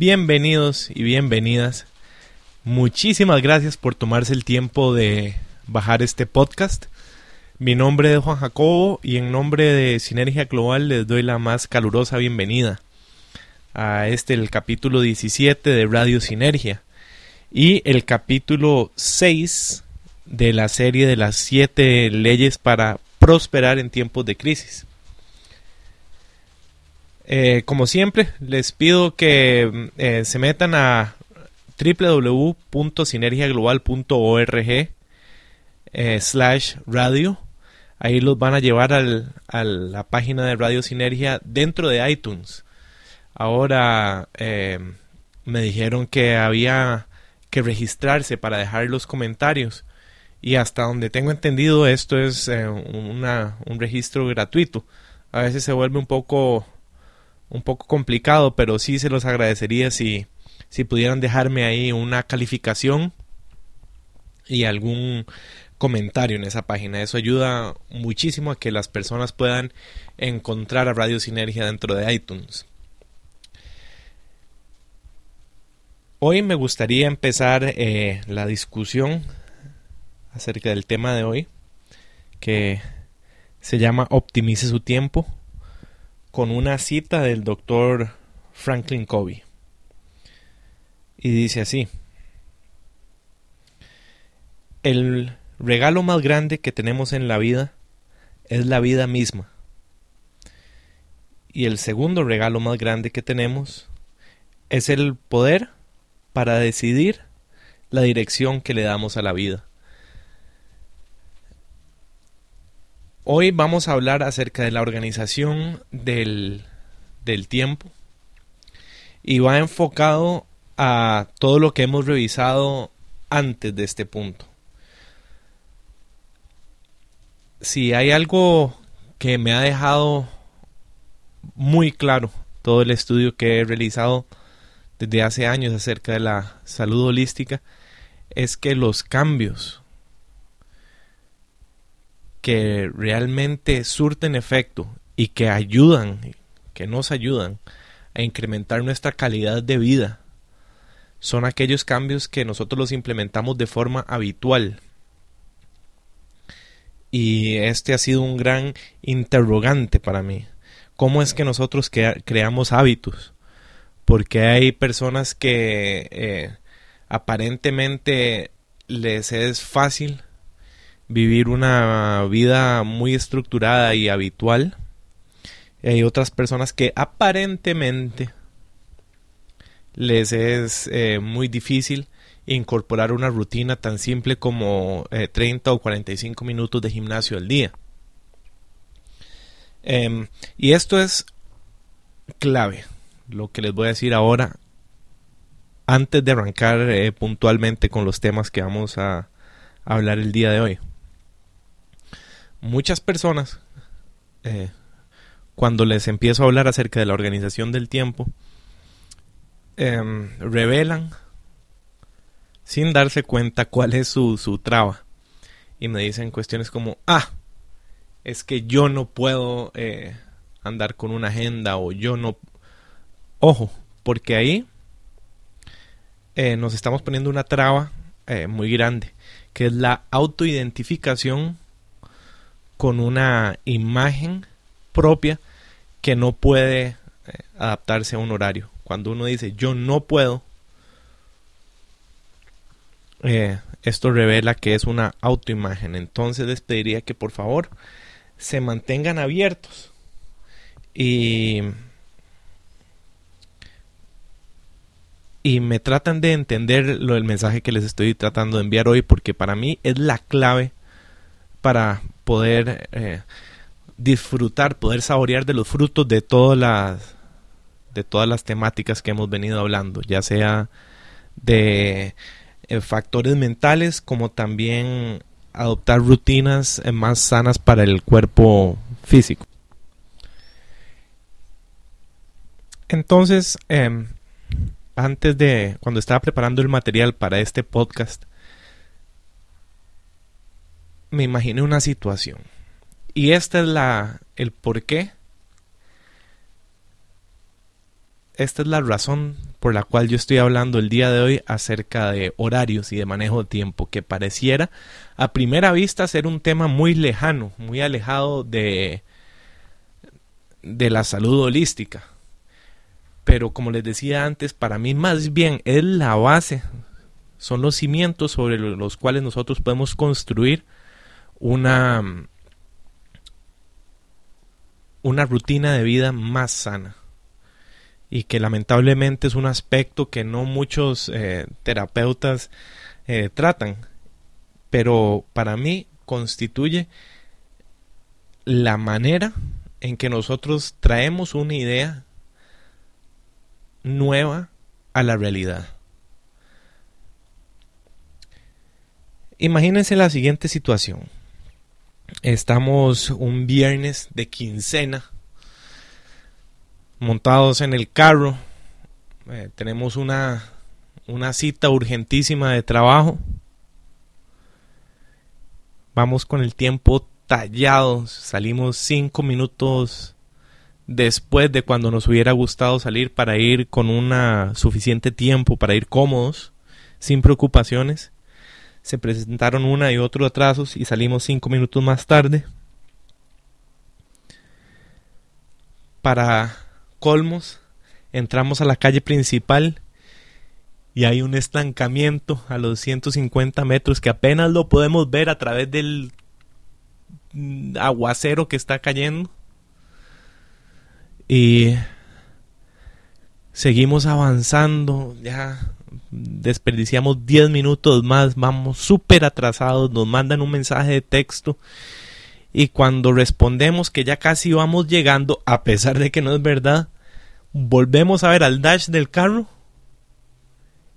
Bienvenidos y bienvenidas. Muchísimas gracias por tomarse el tiempo de bajar este podcast. Mi nombre es Juan Jacobo y en nombre de Sinergia Global les doy la más calurosa bienvenida a este el capítulo 17 de Radio Sinergia y el capítulo 6 de la serie de las 7 leyes para prosperar en tiempos de crisis. Eh, como siempre, les pido que eh, se metan a www.sinergiaglobal.org eh, slash radio. Ahí los van a llevar a la página de Radio Sinergia dentro de iTunes. Ahora eh, me dijeron que había que registrarse para dejar los comentarios. Y hasta donde tengo entendido esto es un registro gratuito. A veces se vuelve un poco un poco complicado, pero sí se los agradecería si, si pudieran dejarme ahí una calificación y algún comentario en esa página. Eso ayuda muchísimo a que las personas puedan encontrar a Radio Sinergia dentro de iTunes. Hoy me gustaría empezar eh, la discusión acerca del tema de hoy, que se llama Optimice su tiempo, con una cita del doctor Franklin Covey. Y dice así, el regalo más grande que tenemos en la vida es la vida misma. Y el segundo regalo más grande que tenemos es el poder para decidir la dirección que le damos a la vida. Hoy vamos a hablar acerca de la organización del, del tiempo y va enfocado a todo lo que hemos revisado antes de este punto. Si hay algo que me ha dejado muy claro todo el estudio que he realizado desde hace años acerca de la salud holística es que los cambios que realmente surten efecto y que ayudan, que nos ayudan a incrementar nuestra calidad de vida, son aquellos cambios que nosotros los implementamos de forma habitual. Y este ha sido un gran interrogante para mí. ¿Cómo es que nosotros creamos hábitos? Porque hay personas que eh, aparentemente les es fácil vivir una vida muy estructurada y habitual. Hay otras personas que aparentemente les es eh, muy difícil incorporar una rutina tan simple como 30 eh, o 45 minutos de gimnasio al día. Em, y esto es clave, lo que les voy a decir ahora, antes de arrancar eh, puntualmente con los temas que vamos a hablar el día de hoy muchas personas, eh, cuando les empiezo a hablar acerca de la organización del tiempo, em, revelan sin darse cuenta cuál es su, su traba. Y me dicen cuestiones como, ah, es que yo no puedo eh, andar con una agenda o yo no... Ojo, porque ahí eh, nos estamos poniendo una traba muy grande, que es la autoidentificación con una imagen propia que no puede eh, adaptarse a un horario. Cuando uno dice yo no puedo, eh, esto revela que es una autoimagen. Entonces les pediría que por favor se mantengan abiertos y, y me tratan de entender lo del mensaje que les estoy tratando de enviar hoy porque para mí es la clave para poder eh, disfrutar, poder saborear de los frutos de todas las de todas las temáticas que hemos venido hablando, ya sea de eh, factores mentales como también adoptar rutinas eh, más sanas para el cuerpo físico. Entonces, em, antes de, cuando estaba preparando el material para este podcast, me imaginé una situación. Y esta es la el por qué. Esta es la razón por la cual yo estoy hablando el día de hoy acerca de horarios y de manejo de tiempo, que pareciera a primera vista ser un tema muy lejano, muy alejado de, de la salud holística. Pero como les decía antes, para mí más bien es la base, son los cimientos sobre los cuales nosotros podemos construir una, una rutina de vida más sana y que lamentablemente es un aspecto que no muchos eh, terapeutas eh, tratan, pero para mí constituye la manera en que nosotros traemos una idea nueva a la realidad. Imagínense la siguiente situación. Estamos un viernes de quincena montados en el carro. Eh, tenemos una, una cita urgentísima de trabajo. Vamos con el tiempo tallado. Salimos cinco minutos después de cuando nos hubiera gustado salir para ir con una suficiente tiempo para ir cómodos, sin preocupaciones. Se presentaron una y otro atrasos y salimos cinco minutos más tarde. Para colmos, entramos a la calle principal y hay un estancamiento a los 150 metros que apenas lo podemos ver a través del mm, aguacero que está cayendo. Y seguimos avanzando, ya desperdiciamos 10 minutos más, vamos súper atrasados, nos mandan un mensaje de texto y cuando respondemos que ya casi vamos llegando, a pesar de que no es verdad, volvemos a ver al dash del carro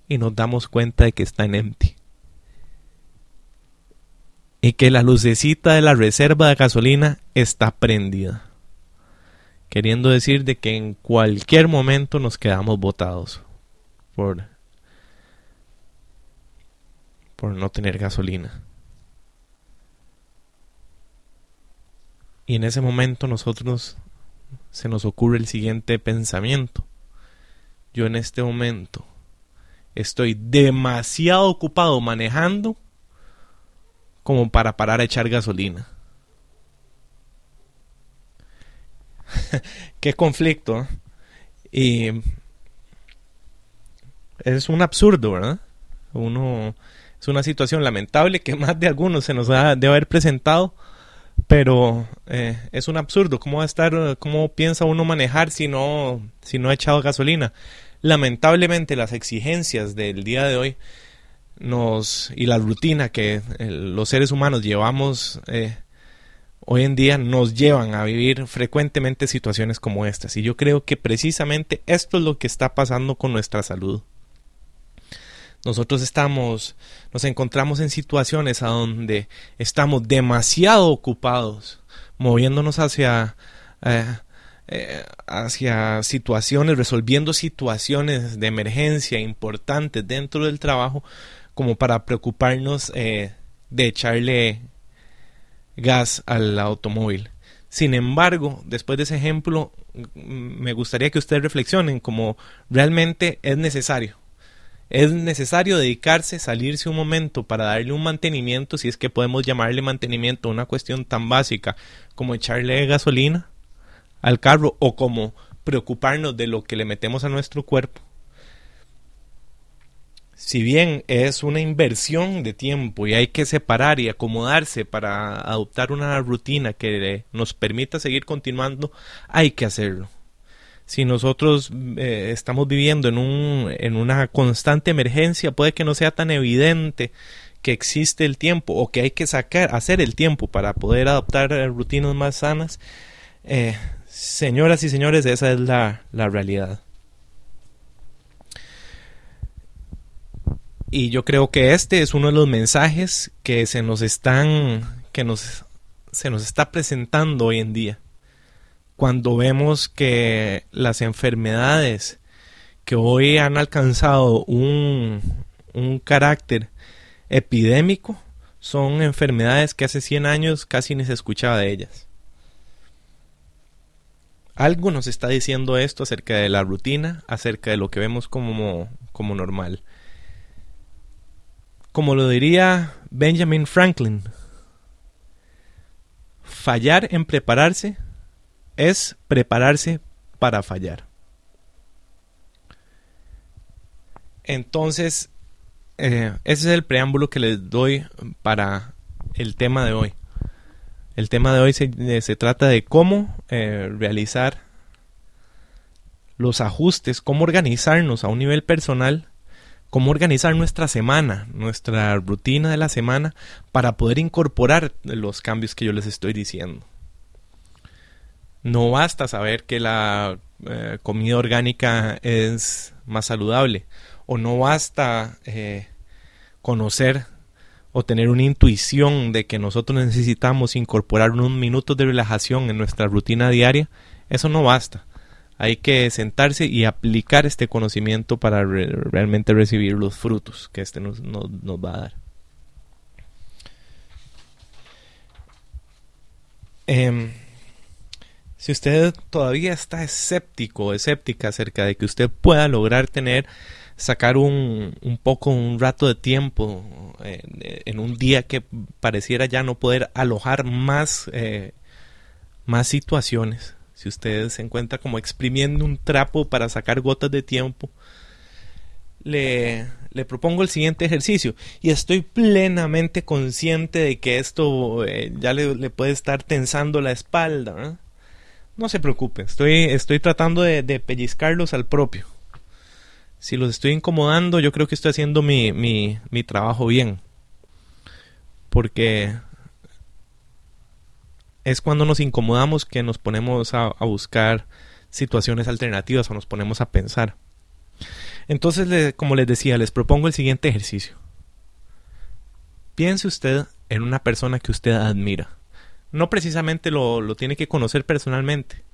y nos damos cuenta de que está en empty. Y que la lucecita de la reserva de gasolina está prendida. Queriendo decir de que en cualquier momento nos quedamos botados por, por no tener gasolina. Y en ese momento nosotros se nos ocurre el siguiente pensamiento. Yo en este momento estoy demasiado ocupado manejando como para parar a echar gasolina. Qué conflicto. ¿eh? Y es un absurdo, ¿verdad? Uno es una situación lamentable que más de algunos se nos ha de haber presentado pero eh, es un absurdo. ¿Cómo va a estar, cómo piensa uno manejar si no, si no ha echado gasolina? Lamentablemente las exigencias del día de hoy nos y la rutina que eh, los seres humanos llevamos eh, hoy en día nos llevan a vivir frecuentemente situaciones como estas. Y yo creo que precisamente esto es lo que está pasando con nuestra salud. Nosotros estamos, nos encontramos en situaciones a donde estamos demasiado ocupados, moviéndonos hacia, eh, eh, hacia situaciones, resolviendo situaciones de emergencia importantes dentro del trabajo, como para preocuparnos eh, de echarle gas al automóvil. Sin embargo, después de ese ejemplo, me gustaría que ustedes reflexionen como realmente es necesario es necesario dedicarse, salirse un momento para darle un mantenimiento, si es que podemos llamarle mantenimiento, una cuestión tan básica como echarle gasolina al carro o como preocuparnos de lo que le metemos a nuestro cuerpo. Si bien es una inversión de tiempo y hay que separar y acomodarse para adoptar una rutina que nos permita seguir continuando, hay que hacerlo si nosotros eh, estamos viviendo en, un, en una constante emergencia, puede que no sea tan evidente que existe el tiempo o que hay que sacar, hacer el tiempo para poder adoptar eh, rutinas más sanas. Eh, señoras y señores, esa es la, la realidad. Y yo creo que este es uno de los mensajes que se nos están, que nos, se nos está presentando hoy en día cuando vemos que las enfermedades que hoy han alcanzado un, un carácter epidémico son enfermedades que hace 100 años casi ni se escuchaba de ellas. Algo nos está diciendo esto acerca de la rutina, acerca de lo que vemos como, como normal. Como lo diría Benjamin Franklin, fallar en prepararse es prepararse para fallar. Entonces, eh, ese es el preámbulo que les doy para el tema de hoy. El tema de hoy se, eh, trata de cómo eh, realizar los ajustes, cómo organizarnos a un nivel personal, cómo organizar nuestra semana, nuestra rutina de la semana para poder incorporar los cambios que yo les estoy diciendo. No basta saber que la eh, comida orgánica es más saludable o no basta eh, conocer o tener una intuición de que nosotros necesitamos incorporar unos minutos de relajación en nuestra rutina diaria, eso no basta. Hay que sentarse y aplicar este conocimiento para realmente recibir los frutos que este nos, nos, va a dar. Eh, si usted todavía está escéptico o escéptica acerca de que usted pueda lograr tener sacar un, un poco, un rato de tiempo eh, en un día que pareciera ya no poder alojar más, eh, más situaciones. Si usted se encuentra como exprimiendo un trapo para sacar gotas de tiempo, le, propongo el siguiente ejercicio. Y estoy plenamente consciente de que esto eh, ya le, le, puede estar tensando la espalda. ¿eh? No se preocupe, estoy, estoy tratando de, pellizcarlos al propio si los estoy incomodando, yo creo que estoy haciendo mi, mi, mi trabajo bien. Porque es cuando nos incomodamos que nos ponemos a, buscar situaciones alternativas o nos ponemos a pensar. Entonces, como les decía, les propongo el siguiente ejercicio. Piense usted en una persona que usted admira. No precisamente lo, lo tiene que conocer personalmente,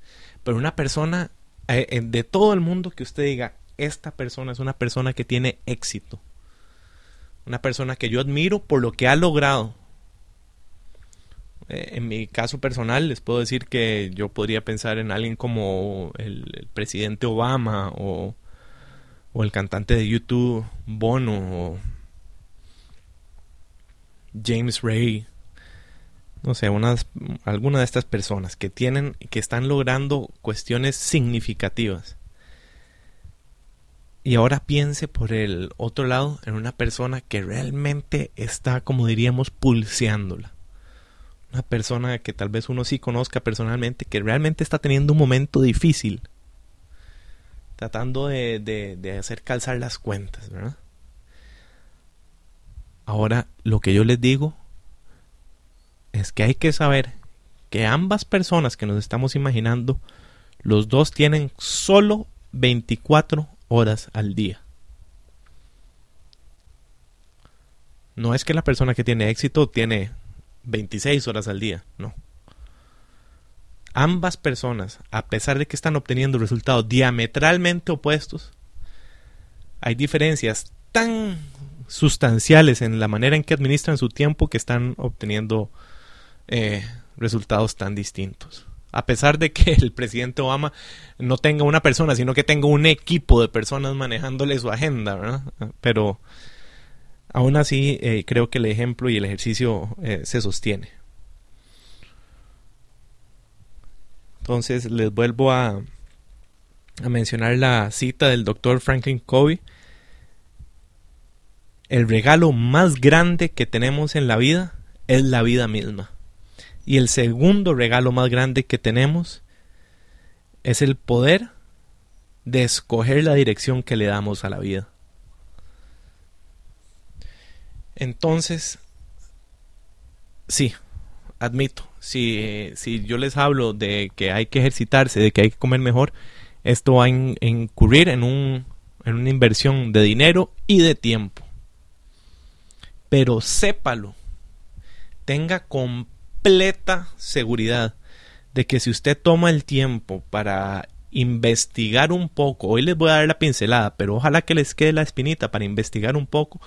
pero una persona eh, de todo el mundo que usted diga, esta persona es una persona que tiene éxito. Una persona que yo admiro por lo que ha logrado. Eh, en mi caso personal les puedo decir que yo podría pensar en alguien como el, el presidente Obama o, o, el cantante de YouTube Bono o James Ray. No sé, unas, alguna de estas personas que tienen, que están logrando cuestiones significativas y ahora piense por el otro lado en una persona que realmente está, como diríamos, pulseándola. Una persona que tal vez uno sí conozca personalmente, que realmente está teniendo un momento difícil. Tratando de, de, de hacer calzar las cuentas, ¿verdad? Ahora, lo que yo les digo es que hay que saber que ambas personas que nos estamos imaginando, los dos tienen solo 24 horas al día. No es que la persona que tiene éxito tiene 26 horas al día, no. Ambas personas, a pesar de que están obteniendo resultados diametralmente opuestos, hay diferencias tan sustanciales en la manera en que administran su tiempo que están obteniendo eh, resultados tan distintos a pesar de que el presidente Obama no tenga una persona, sino que tenga un equipo de personas manejándole su agenda, ¿verdad? Pero aún así eh, creo que el ejemplo y el ejercicio eh, se sostiene. Entonces les vuelvo a, a mencionar la cita del doctor Franklin Covey. El regalo más grande que tenemos en la vida es la vida misma. Y el segundo regalo más grande que tenemos es el poder de escoger la dirección que le damos a la vida. Entonces, sí, admito, si, si yo les hablo de que hay que ejercitarse, de que hay que comer mejor, esto va a in, incurrir en, un, en una inversión de dinero y de tiempo. Pero sépalo, tenga compasión completa seguridad de que si usted toma el tiempo para investigar un poco, hoy les voy a dar la pincelada, pero ojalá que les quede la espinita para investigar un poco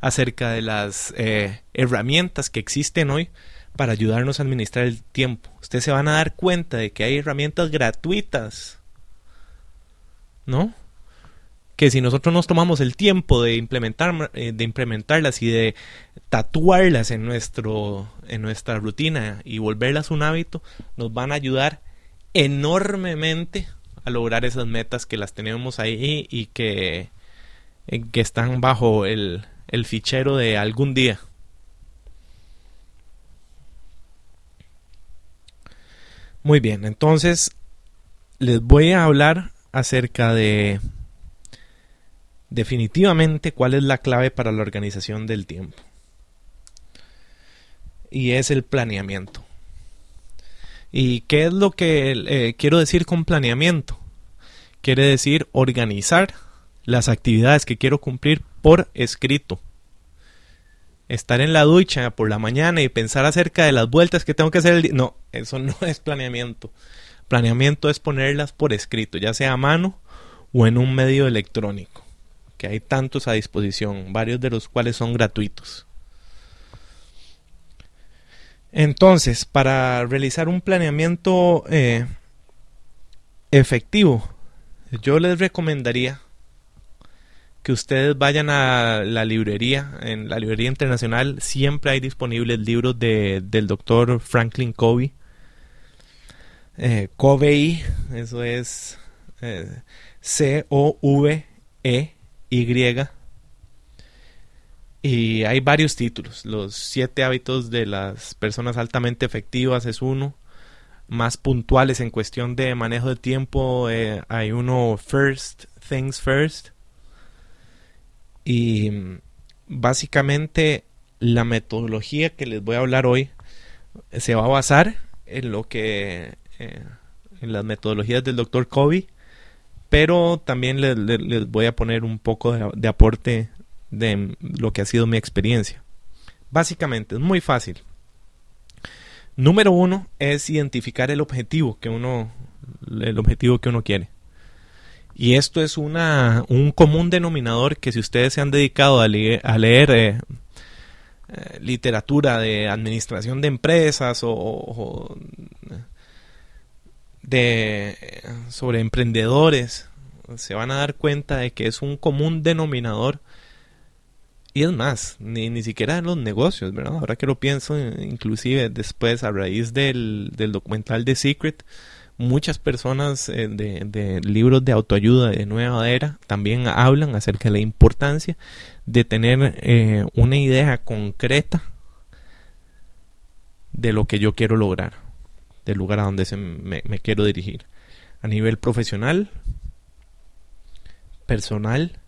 acerca de las eh, herramientas que existen hoy para ayudarnos a administrar el tiempo. Ustedes se van a dar cuenta de que hay herramientas gratuitas, ¿no? Que si nosotros nos tomamos el tiempo de implementar, eh, de implementarlas y de tatuarlas en nuestro, en nuestra rutina y volverlas un hábito, nos van a ayudar enormemente a lograr esas metas que las tenemos ahí y que, eh, que están bajo el, el fichero de algún día. Muy bien, entonces les voy a hablar acerca de definitivamente cuál es la clave para la organización del tiempo. Y es el planeamiento. ¿Y qué es lo que eh, quiero decir con planeamiento? Quiere decir organizar las actividades que quiero cumplir por escrito. Estar en la ducha por la mañana y pensar acerca de las vueltas que tengo que hacer el día. No, eso no es planeamiento. Planeamiento es ponerlas por escrito, ya sea a mano o en un medio electrónico, que hay tantos a disposición, varios de los cuales son gratuitos. Entonces, para realizar un planeamiento eh, efectivo, yo les recomendaría que ustedes vayan a la librería, en la librería internacional siempre hay disponibles libros de, del doctor Franklin Covey. Eh, Covey, eso es eh, C-O-V-E-Y. Y hay varios títulos. Los siete hábitos de las personas altamente efectivas es uno. Más puntuales en cuestión de manejo de tiempo eh, hay uno First Things First. Y mm, básicamente la metodología que les voy a hablar hoy se va a basar en lo que eh, en las metodologías del doctor Kobe pero también les, voy a poner un poco de, aporte de lo que ha sido mi experiencia. Básicamente, es muy fácil. Número uno es identificar el objetivo que uno, el objetivo que uno quiere. Y esto es una, un común denominador que si ustedes se han dedicado a, leer, eh, eh, literatura de administración de empresas o, de sobre emprendedores, se van a dar cuenta de que es un común denominador y es más, ni, ni siquiera en los negocios, ¿verdad? Ahora que lo pienso, inclusive después a raíz del, del documental de Secret, muchas personas eh, de, de, libros de autoayuda de nueva era también hablan acerca de la importancia de tener eh, una idea concreta de lo que yo quiero lograr, del lugar a donde se me, quiero dirigir, a nivel profesional, personal,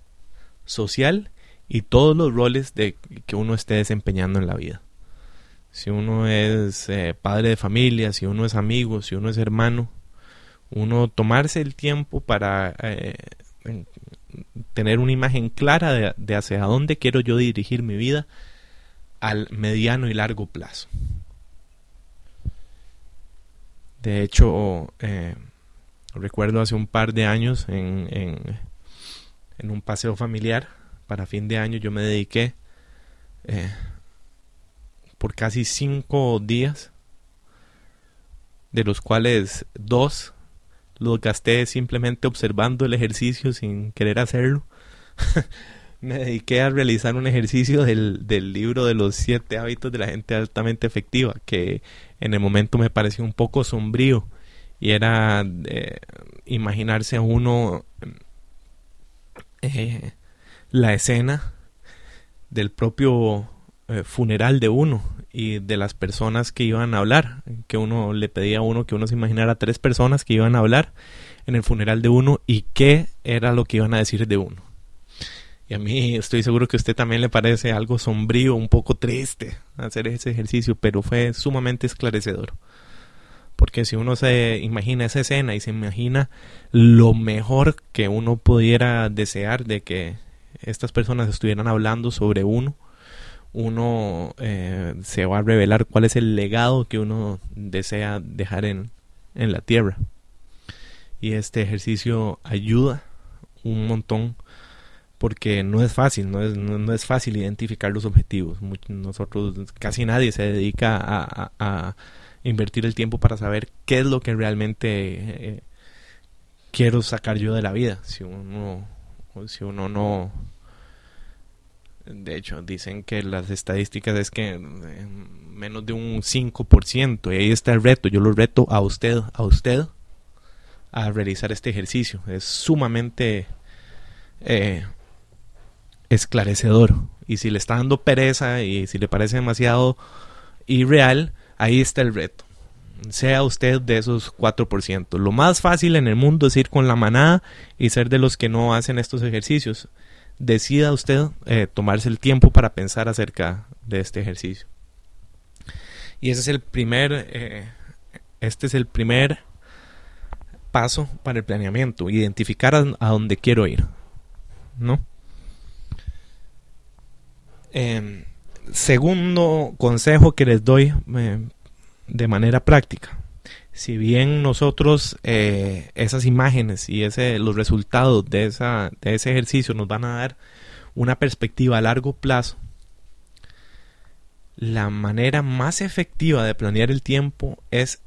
social y todos los roles de que uno esté desempeñando en la vida. Si uno es eh, padre de familia, si uno es amigo, si uno es hermano, uno tomarse el tiempo para eh, tener una imagen clara de, de, hacia dónde quiero yo dirigir mi vida al mediano y largo plazo. De hecho, eh, recuerdo hace un par de años en, un paseo familiar, para fin de año yo me dediqué eh, por casi cinco días, de los cuales dos los gasté simplemente observando el ejercicio sin querer hacerlo. me dediqué a realizar un ejercicio del, del, libro de los siete hábitos de la gente altamente efectiva, que en el momento me pareció un poco sombrío y era eh, imaginarse a uno eh, la escena del propio eh, funeral de uno y de las personas que iban a hablar, que uno le pedía a uno que uno se imaginara tres personas que iban a hablar en el funeral de uno y qué era lo que iban a decir de uno. Y a mí estoy seguro que a usted también le parece algo sombrío, un poco triste hacer ese ejercicio, pero fue sumamente esclarecedor. Porque si uno se imagina esa escena y se imagina lo mejor que uno pudiera desear de que estas personas estuvieran hablando sobre uno, uno eh, se va a revelar cuál es el legado que uno desea dejar en, en la tierra. Y este ejercicio ayuda un montón porque no es fácil, no es, no, es fácil identificar los objetivos. Nosotros, casi nadie se dedica a, invertir el tiempo para saber qué es lo que realmente eh, quiero sacar yo de la vida. Si uno, si uno no... De hecho, dicen que las estadísticas es que eh, menos de un 5%, y ahí está el reto. Yo lo reto a usted, a usted, a realizar este ejercicio. Es sumamente eh, esclarecedor. Y si le está dando pereza y si le parece demasiado irreal, ahí está el reto. Sea usted de esos 4%. Lo más fácil en el mundo es ir con la manada y ser de los que no hacen estos ejercicios. Decida usted eh, tomarse el tiempo para pensar acerca de este ejercicio. Y ese es el primer, eh, este es el primer paso para el planeamiento, identificar a, a dónde quiero ir, ¿no? Eh, segundo consejo que les doy eh, de manera práctica. Si bien nosotros eh, esas imágenes y los resultados de ese ejercicio nos van a dar una perspectiva a largo plazo, la manera más efectiva de planear el tiempo es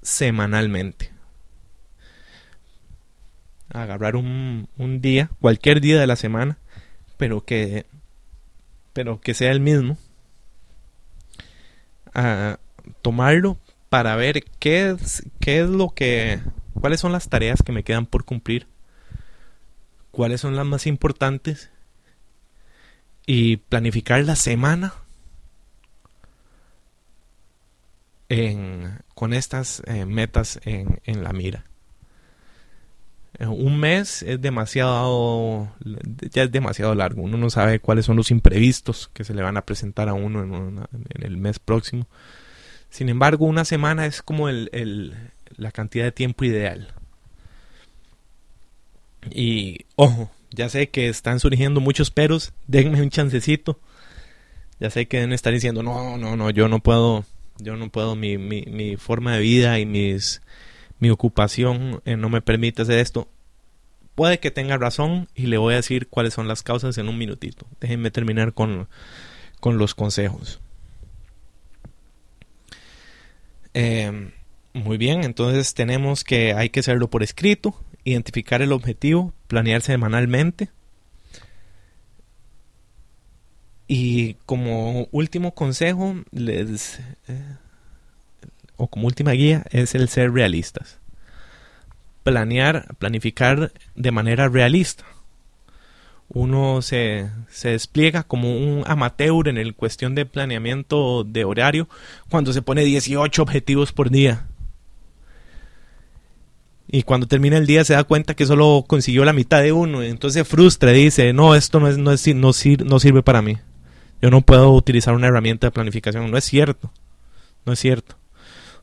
semanalmente. Agarrar un, un día, cualquier día de la semana, pero que, pero que sea el mismo. A tomarlo para ver qué es, qué es lo que, cuáles son las tareas que me quedan por cumplir, cuáles son las más importantes y planificar la semana en, con estas eh, metas en, en la mira. Un mes es demasiado, ya es demasiado largo. Uno no sabe cuáles son los imprevistos que se le van a presentar a uno en, el mes próximo. Sin embargo, una semana es como el, la cantidad de tiempo ideal. Y ojo, ya sé que están surgiendo muchos peros. Denme un chancecito. Ya sé que deben estar diciendo, no, no, no, yo no puedo, yo no puedo, mi forma de vida y mis, mi ocupación eh, no me permite hacer esto. Puede que tenga razón y le voy a decir cuáles son las causas en un minutito. Déjenme terminar con, con los consejos. Eh, muy bien, entonces tenemos que hay que hacerlo por escrito, identificar el objetivo, planear semanalmente. Y como último consejo, les, eh, o como última guía, es el ser realistas. Planear, planificar de manera realista. Uno se, se despliega como un amateur en el cuestión de planeamiento de horario cuando se pone 18 objetivos por día. Y cuando termina el día se da cuenta que solo consiguió la mitad de uno. Y entonces se frustra y dice, no, esto no, es, no, es, no, sir- no sirve para mí. Yo no puedo utilizar una herramienta de planificación. No es cierto. No es cierto.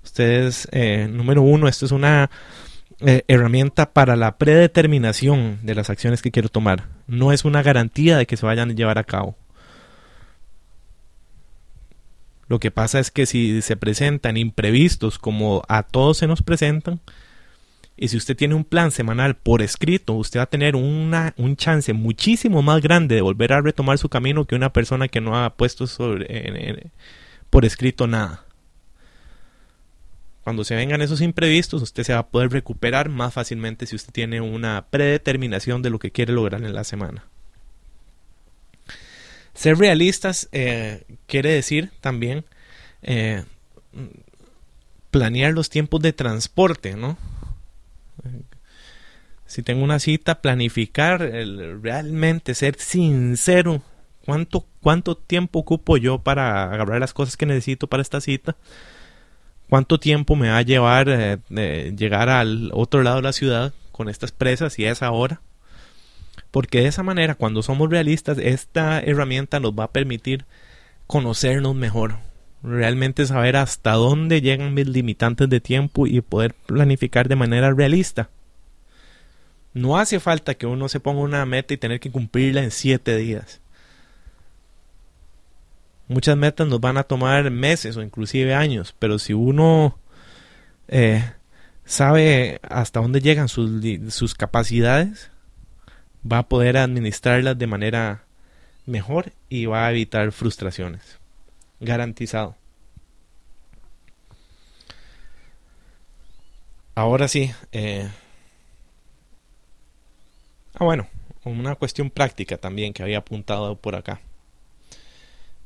Ustedes, eh, número uno, esto es una eh, herramienta para la predeterminación de las acciones que quiero tomar. No es una garantía de que se vayan a llevar a cabo. Lo que pasa es que si se presentan imprevistos como a todos se nos presentan, y si usted tiene un plan semanal por escrito, usted va a tener una, un chance muchísimo más grande de volver a retomar su camino que una persona que no ha puesto sobre, por escrito nada. Cuando se vengan esos imprevistos, usted se va a poder recuperar más fácilmente si usted tiene una predeterminación de lo que quiere lograr en la semana. Ser realistas eh, quiere decir también eh, planear los tiempos de transporte, ¿no? Si tengo una cita, planificar, realmente ser sincero. ¿Cuánto, ¿Cuánto tiempo ocupo yo para agarrar las cosas que necesito para esta cita? ¿Cuánto tiempo me va a llevar eh, llegar al otro lado de la ciudad con estas presas y a esa hora? Porque de esa manera, cuando somos realistas, esta herramienta nos va a permitir conocernos mejor. Realmente saber hasta dónde llegan mis limitantes de tiempo y poder planificar de manera realista. No hace falta que uno se ponga una meta y tener que cumplirla en siete días. Muchas metas nos van a tomar meses o inclusive años, pero si uno eh, sabe hasta dónde llegan sus, sus capacidades, va a poder administrarlas de manera mejor y va a evitar frustraciones. Garantizado. Ahora sí. Eh... Ah, bueno, una cuestión práctica también que había apuntado por acá.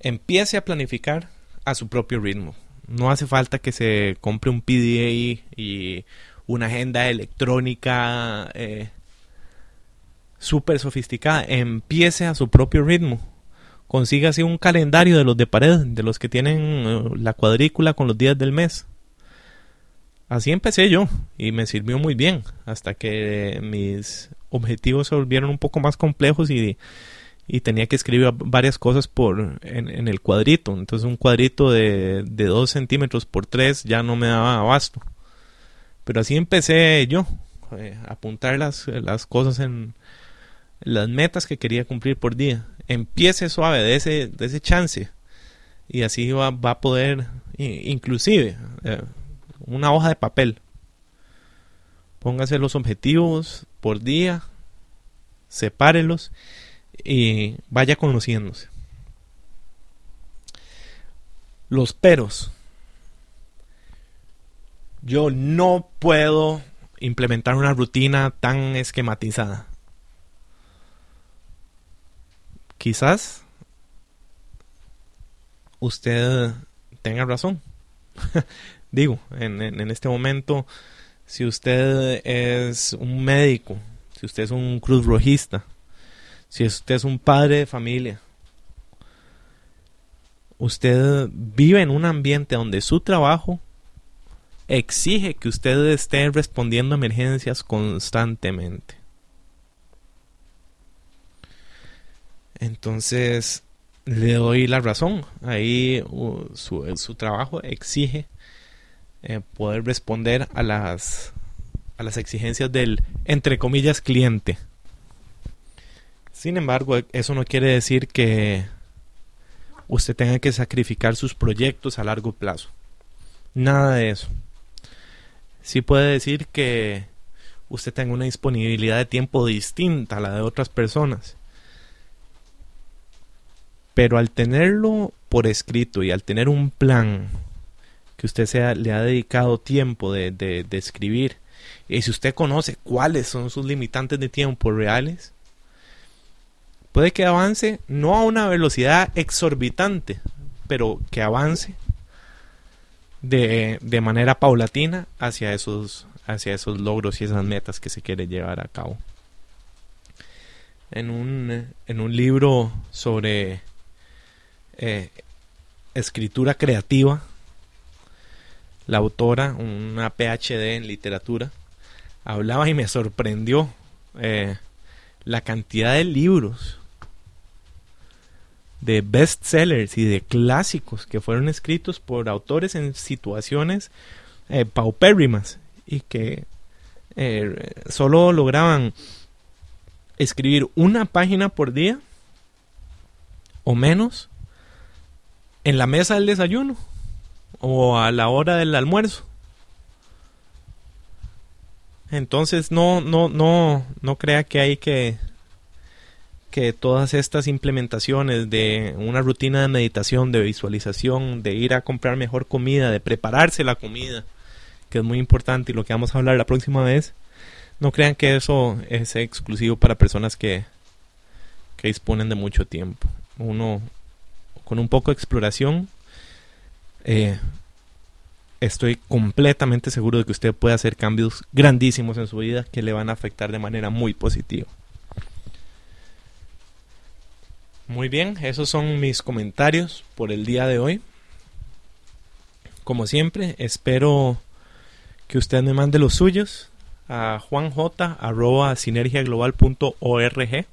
Empiece a planificar a su propio ritmo. No hace falta que se compre un PDA y una agenda electrónica eh, súper sofisticada. Empiece a su propio ritmo. Consígase un calendario de los de pared, de los que tienen eh, la cuadrícula con los días del mes. Así empecé yo y me sirvió muy bien hasta que mis objetivos se volvieron un poco más complejos y, tenía que escribir varias cosas por en, el cuadrito. Entonces un cuadrito de, de 2 centímetros por 3 ya no me daba abasto. Pero así empecé yo, eh, a apuntar las, las cosas en las metas que quería cumplir por día. Empiece suave de ese, de ese chance. Y así va, va a poder, inclusive, eh, una hoja de papel. Póngase los objetivos por día, sepárelos y vaya conociéndose. Los peros. Yo no puedo implementar una rutina tan esquematizada. Quizás usted tenga razón. Digo, en, en, este momento, si usted es un médico, si usted es un cruz rojista, si usted es un padre de familia, usted vive en un ambiente donde su trabajo exige que usted esté respondiendo a emergencias constantemente. Entonces, le doy la razón. Ahí su, trabajo exige eh, poder responder a las, a las exigencias del, entre comillas, cliente. Sin embargo, eso no quiere decir que usted tenga que sacrificar sus proyectos a largo plazo. Nada de eso sí puede decir que usted tenga una disponibilidad de tiempo distinta a la de otras personas. Pero al tenerlo por escrito y al tener un plan que usted sea, le ha dedicado tiempo de, de, de escribir, y si usted conoce cuáles son sus limitantes de tiempo reales, puede que avance no a una velocidad exorbitante, pero que avance de, de manera paulatina hacia esos, hacia esos logros y esas metas que se quiere llevar a cabo. En un, en un libro sobre eh, escritura creativa, la autora, una PhD en literatura, hablaba y me sorprendió eh, la cantidad de libros de bestsellers y de clásicos que fueron escritos por autores en situaciones eh, paupérrimas y que eh, solo lograban escribir una página por día o menos en la mesa del desayuno o a la hora del almuerzo. Entonces no, no, no, no crea que hay que que todas estas implementaciones de una rutina de meditación, de visualización, de ir a comprar mejor comida, de prepararse la comida, que es muy importante y lo que vamos a hablar la próxima vez, no crean que eso es exclusivo para personas que, que disponen de mucho tiempo. Uno, con un poco de exploración, eh, estoy completamente seguro de que usted puede hacer cambios grandísimos en su vida que le van a afectar de manera muy positiva. Muy bien, esos son mis comentarios por el día de hoy. Como siempre, espero que usted me mande los suyos a juanj.sinergiaglobal.org.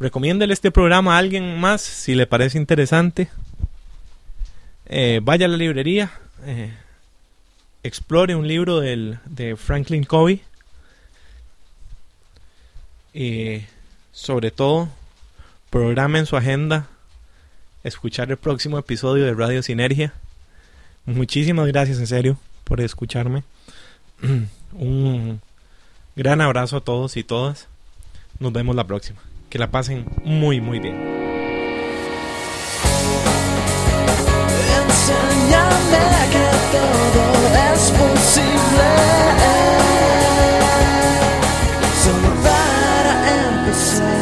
Recomiéndele este programa a alguien más si le parece interesante. Eh, vaya a la librería, eh, explore un libro del, de Franklin Covey y sobre todo programen su agenda, escuchar el próximo episodio de Radio Sinergia. Muchísimas gracias, en serio, por escucharme. Un gran abrazo a todos y todas. Nos vemos la próxima. Que la pasen muy, muy bien. Enséñame que todo es posible. Solo para empezar.